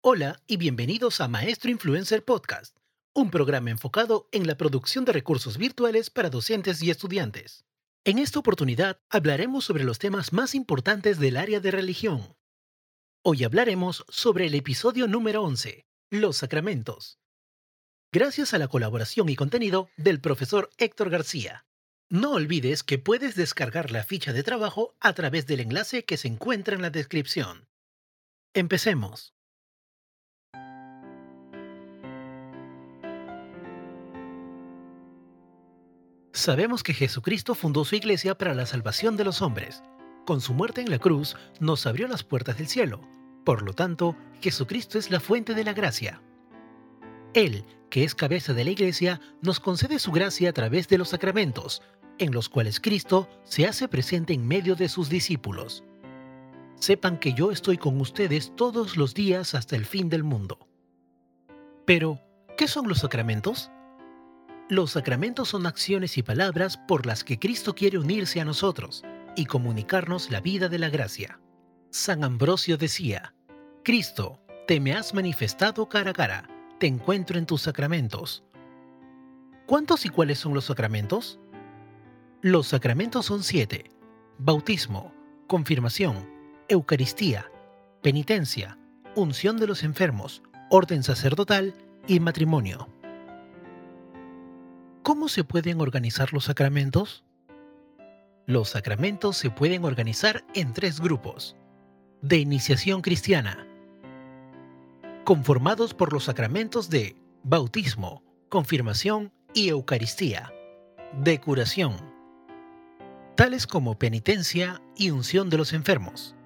Hola y bienvenidos a Maestro Influencer Podcast, un programa enfocado en la producción de recursos virtuales para docentes y estudiantes. En esta oportunidad hablaremos sobre los temas más importantes del área de religión. Hoy hablaremos sobre el episodio número 11, los sacramentos. Gracias a la colaboración y contenido del profesor Héctor García. No olvides que puedes descargar la ficha de trabajo a través del enlace que se encuentra en la descripción. Empecemos. Sabemos que Jesucristo fundó su iglesia para la salvación de los hombres. Con su muerte en la cruz nos abrió las puertas del cielo. Por lo tanto, Jesucristo es la fuente de la gracia. Él, que es cabeza de la iglesia, nos concede su gracia a través de los sacramentos, en los cuales Cristo se hace presente en medio de sus discípulos. Sepan que yo estoy con ustedes todos los días hasta el fin del mundo. Pero, ¿qué son los sacramentos? Los sacramentos son acciones y palabras por las que Cristo quiere unirse a nosotros y comunicarnos la vida de la gracia. San Ambrosio decía, Cristo, te me has manifestado cara a cara, te encuentro en tus sacramentos. ¿Cuántos y cuáles son los sacramentos? Los sacramentos son siete. Bautismo, confirmación, Eucaristía, penitencia, unción de los enfermos, orden sacerdotal y matrimonio. ¿Cómo se pueden organizar los sacramentos? Los sacramentos se pueden organizar en tres grupos. De iniciación cristiana, conformados por los sacramentos de bautismo, confirmación y Eucaristía. De curación, tales como penitencia y unción de los enfermos.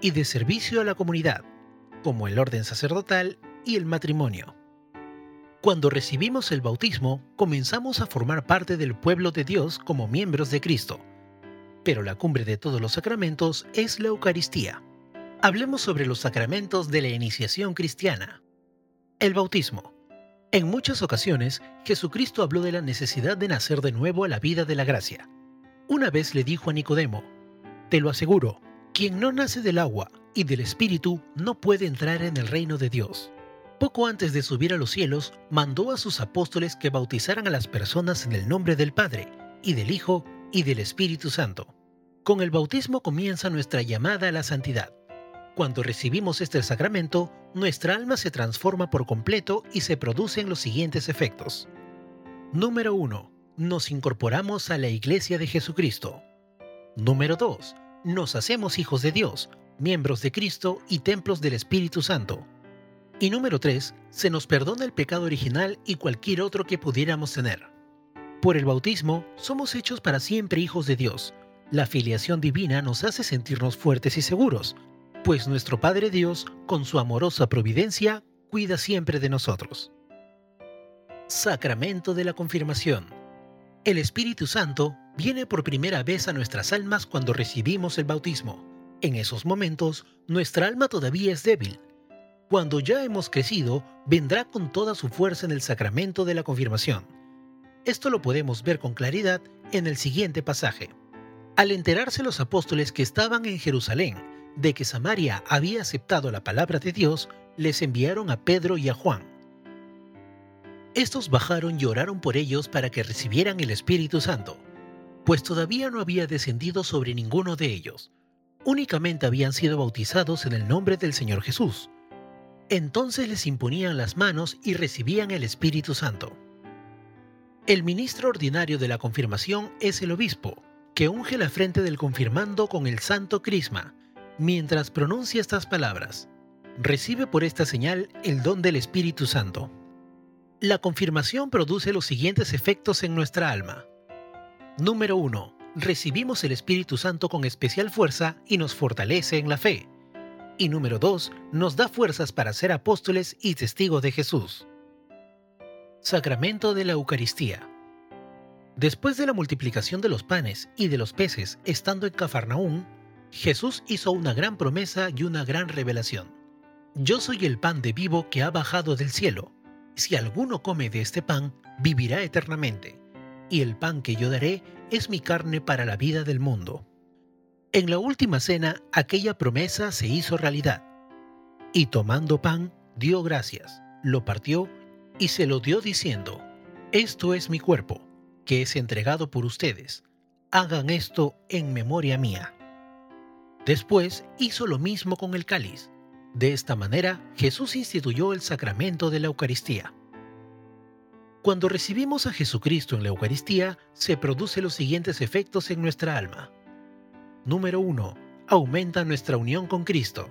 Y de servicio a la comunidad, como el orden sacerdotal y el matrimonio. Cuando recibimos el bautismo, comenzamos a formar parte del pueblo de Dios como miembros de Cristo. Pero la cumbre de todos los sacramentos es la Eucaristía. Hablemos sobre los sacramentos de la iniciación cristiana. El bautismo. En muchas ocasiones, Jesucristo habló de la necesidad de nacer de nuevo a la vida de la gracia. Una vez le dijo a Nicodemo, Te lo aseguro, quien no nace del agua y del Espíritu no puede entrar en el reino de Dios. Poco antes de subir a los cielos, mandó a sus apóstoles que bautizaran a las personas en el nombre del Padre, y del Hijo, y del Espíritu Santo. Con el bautismo comienza nuestra llamada a la santidad. Cuando recibimos este sacramento, nuestra alma se transforma por completo y se producen los siguientes efectos. Número 1. Nos incorporamos a la Iglesia de Jesucristo. Número 2. Nos hacemos hijos de Dios, miembros de Cristo y templos del Espíritu Santo. Y número 3, se nos perdona el pecado original y cualquier otro que pudiéramos tener. Por el bautismo, somos hechos para siempre hijos de Dios. La filiación divina nos hace sentirnos fuertes y seguros, pues nuestro Padre Dios, con su amorosa providencia, cuida siempre de nosotros. Sacramento de la Confirmación. El Espíritu Santo viene por primera vez a nuestras almas cuando recibimos el bautismo. En esos momentos, nuestra alma todavía es débil, cuando ya hemos crecido, vendrá con toda su fuerza en el sacramento de la confirmación. Esto lo podemos ver con claridad en el siguiente pasaje. Al enterarse los apóstoles que estaban en Jerusalén de que Samaria había aceptado la palabra de Dios, les enviaron a Pedro y a Juan. Estos bajaron y oraron por ellos para que recibieran el Espíritu Santo, pues todavía no había descendido sobre ninguno de ellos. Únicamente habían sido bautizados en el nombre del Señor Jesús. Entonces les imponían las manos y recibían el Espíritu Santo. El ministro ordinario de la confirmación es el obispo, que unge la frente del confirmando con el santo crisma, mientras pronuncia estas palabras. Recibe por esta señal el don del Espíritu Santo. La confirmación produce los siguientes efectos en nuestra alma. Número 1. Recibimos el Espíritu Santo con especial fuerza y nos fortalece en la fe. Y número 2. Nos da fuerzas para ser apóstoles y testigos de Jesús. Sacramento de la Eucaristía. Después de la multiplicación de los panes y de los peces estando en Cafarnaún, Jesús hizo una gran promesa y una gran revelación. Yo soy el pan de vivo que ha bajado del cielo si alguno come de este pan, vivirá eternamente, y el pan que yo daré es mi carne para la vida del mundo. En la última cena, aquella promesa se hizo realidad. Y tomando pan, dio gracias, lo partió y se lo dio diciendo, Esto es mi cuerpo, que es entregado por ustedes. Hagan esto en memoria mía. Después hizo lo mismo con el cáliz de esta manera, Jesús instituyó el sacramento de la Eucaristía. Cuando recibimos a Jesucristo en la Eucaristía, se producen los siguientes efectos en nuestra alma. Número 1. Aumenta nuestra unión con Cristo.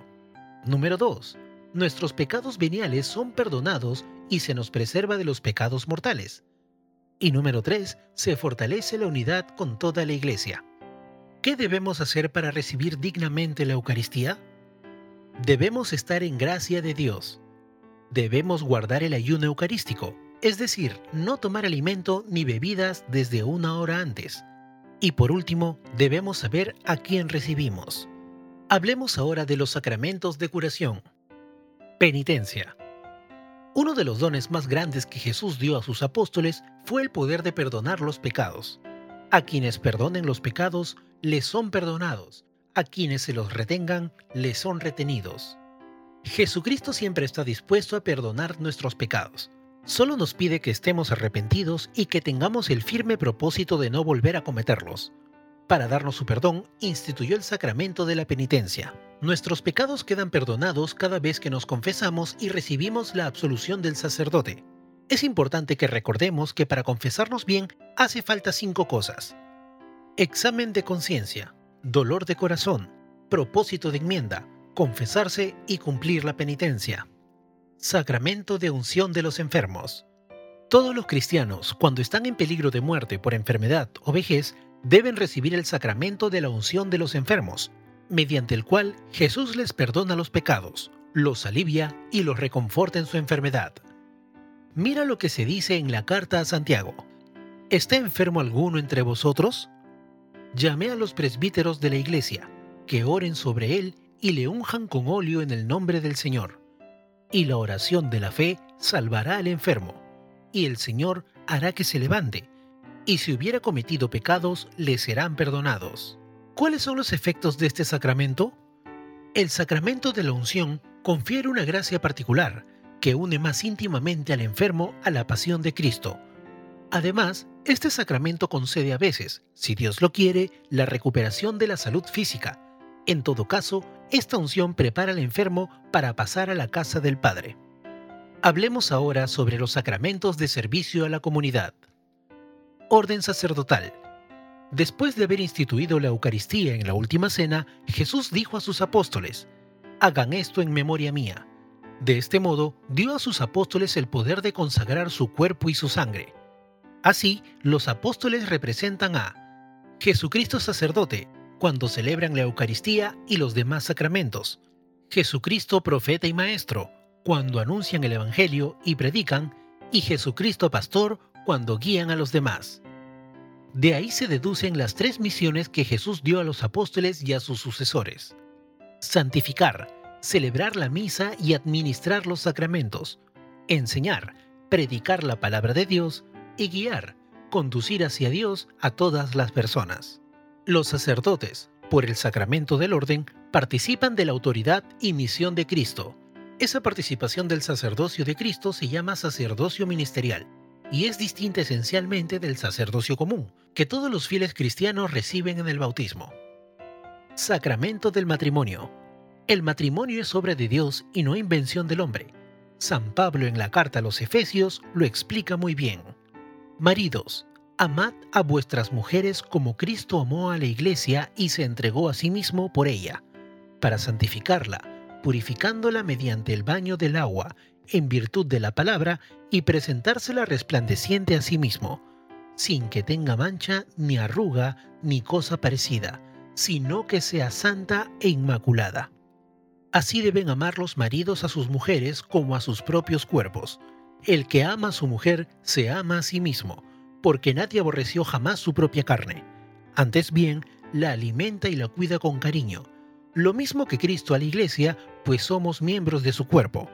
Número 2. Nuestros pecados veniales son perdonados y se nos preserva de los pecados mortales. Y número 3. Se fortalece la unidad con toda la Iglesia. ¿Qué debemos hacer para recibir dignamente la Eucaristía? Debemos estar en gracia de Dios. Debemos guardar el ayuno eucarístico, es decir, no tomar alimento ni bebidas desde una hora antes. Y por último, debemos saber a quién recibimos. Hablemos ahora de los sacramentos de curación. Penitencia. Uno de los dones más grandes que Jesús dio a sus apóstoles fue el poder de perdonar los pecados. A quienes perdonen los pecados, les son perdonados, a quienes se los retengan les son retenidos. Jesucristo siempre está dispuesto a perdonar nuestros pecados. Solo nos pide que estemos arrepentidos y que tengamos el firme propósito de no volver a cometerlos. Para darnos su perdón, instituyó el sacramento de la penitencia. Nuestros pecados quedan perdonados cada vez que nos confesamos y recibimos la absolución del sacerdote. Es importante que recordemos que para confesarnos bien hace falta cinco cosas. Examen de conciencia, dolor de corazón, propósito de enmienda, confesarse y cumplir la penitencia. Sacramento de unción de los enfermos. Todos los cristianos, cuando están en peligro de muerte por enfermedad o vejez, deben recibir el sacramento de la unción de los enfermos, mediante el cual Jesús les perdona los pecados, los alivia y los reconforta en su enfermedad. Mira lo que se dice en la carta a Santiago. ¿Está enfermo alguno entre vosotros? llamé a los presbíteros de la iglesia, que oren sobre él y le unjan con óleo en el nombre del Señor. Y la oración de la fe salvará al enfermo, y el Señor hará que se levante, y si hubiera cometido pecados, le serán perdonados. ¿Cuáles son los efectos de este sacramento? El sacramento de la unción confiere una gracia particular que une más íntimamente al enfermo a la pasión de Cristo, Además, este sacramento concede a veces, si Dios lo quiere, la recuperación de la salud física. En todo caso, esta unción prepara al enfermo para pasar a la casa del Padre. Hablemos ahora sobre los sacramentos de servicio a la comunidad. Orden sacerdotal. Después de haber instituido la Eucaristía en la última cena, Jesús dijo a sus apóstoles, Hagan esto en memoria mía. De este modo, dio a sus apóstoles el poder de consagrar su cuerpo y su sangre Así, los apóstoles representan a Jesucristo sacerdote cuando celebran la Eucaristía y los demás sacramentos, Jesucristo profeta y maestro cuando anuncian el Evangelio y predican, y Jesucristo pastor cuando guían a los demás. De ahí se deducen las tres misiones que Jesús dio a los apóstoles y a sus sucesores. Santificar, celebrar la misa y administrar los sacramentos. Enseñar, predicar la palabra de Dios y guiar, conducir hacia Dios a todas las personas. Los sacerdotes, por el sacramento del orden, participan de la autoridad y misión de Cristo. Esa participación del sacerdocio de Cristo se llama sacerdocio ministerial y es distinta esencialmente del sacerdocio común, que todos los fieles cristianos reciben en el bautismo. Sacramento del matrimonio. El matrimonio es obra de Dios y no invención del hombre. San Pablo en la carta a los Efesios lo explica muy bien. Maridos, amad a vuestras mujeres como Cristo amó a la iglesia y se entregó a sí mismo por ella, para santificarla, purificándola mediante el baño del agua, en virtud de la palabra, y presentársela resplandeciente a sí mismo, sin que tenga mancha, ni arruga, ni cosa parecida, sino que sea santa e inmaculada. Así deben amar los maridos a sus mujeres como a sus propios cuerpos. El que ama a su mujer se ama a sí mismo, porque nadie aborreció jamás su propia carne. Antes bien, la alimenta y la cuida con cariño, lo mismo que Cristo a la iglesia, pues somos miembros de su cuerpo.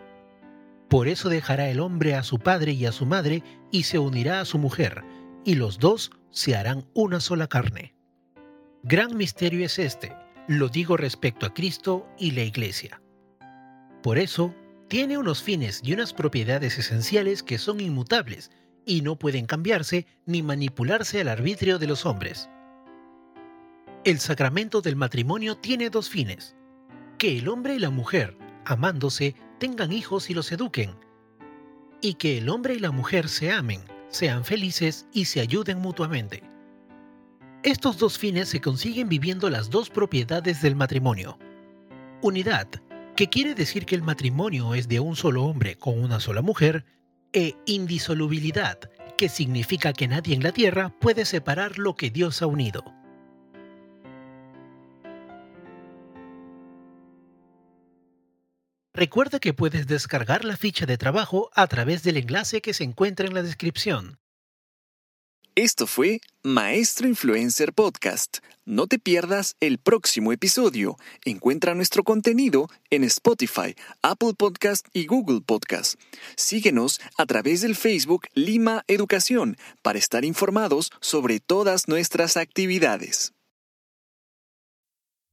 Por eso dejará el hombre a su padre y a su madre y se unirá a su mujer, y los dos se harán una sola carne. Gran misterio es este, lo digo respecto a Cristo y la Iglesia. Por eso, tiene unos fines y unas propiedades esenciales que son inmutables y no pueden cambiarse ni manipularse al arbitrio de los hombres. El sacramento del matrimonio tiene dos fines. Que el hombre y la mujer, amándose, tengan hijos y los eduquen. Y que el hombre y la mujer se amen, sean felices y se ayuden mutuamente. Estos dos fines se consiguen viviendo las dos propiedades del matrimonio. Unidad, que quiere decir que el matrimonio es de un solo hombre con una sola mujer, e indisolubilidad, que significa que nadie en la tierra puede separar lo que Dios ha unido. Recuerda que puedes descargar la ficha de trabajo a través del enlace que se encuentra en la descripción. Esto fue Maestro Influencer Podcast. No te pierdas el próximo episodio. Encuentra nuestro contenido en Spotify, Apple Podcast y Google Podcast. Síguenos a través del Facebook Lima Educación para estar informados sobre todas nuestras actividades.